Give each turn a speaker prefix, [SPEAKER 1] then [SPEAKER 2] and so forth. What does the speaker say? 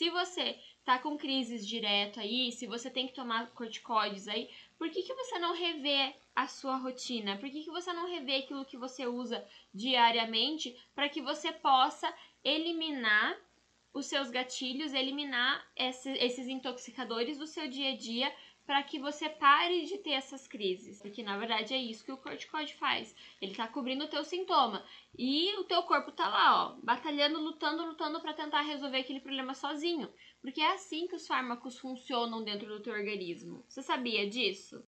[SPEAKER 1] Se você tá com crises direto aí, se você tem que tomar corticoides aí, por que, que você não revê a sua rotina? Por que, que você não revê aquilo que você usa diariamente para que você possa eliminar os seus gatilhos, eliminar esse, esses intoxicadores do seu dia a dia para que você pare de ter essas crises. Porque na verdade é isso que o corticoide faz. Ele tá cobrindo o teu sintoma e o teu corpo tá lá, ó, batalhando, lutando, lutando para tentar resolver aquele problema sozinho. Porque é assim que os fármacos funcionam dentro do teu organismo. Você sabia disso?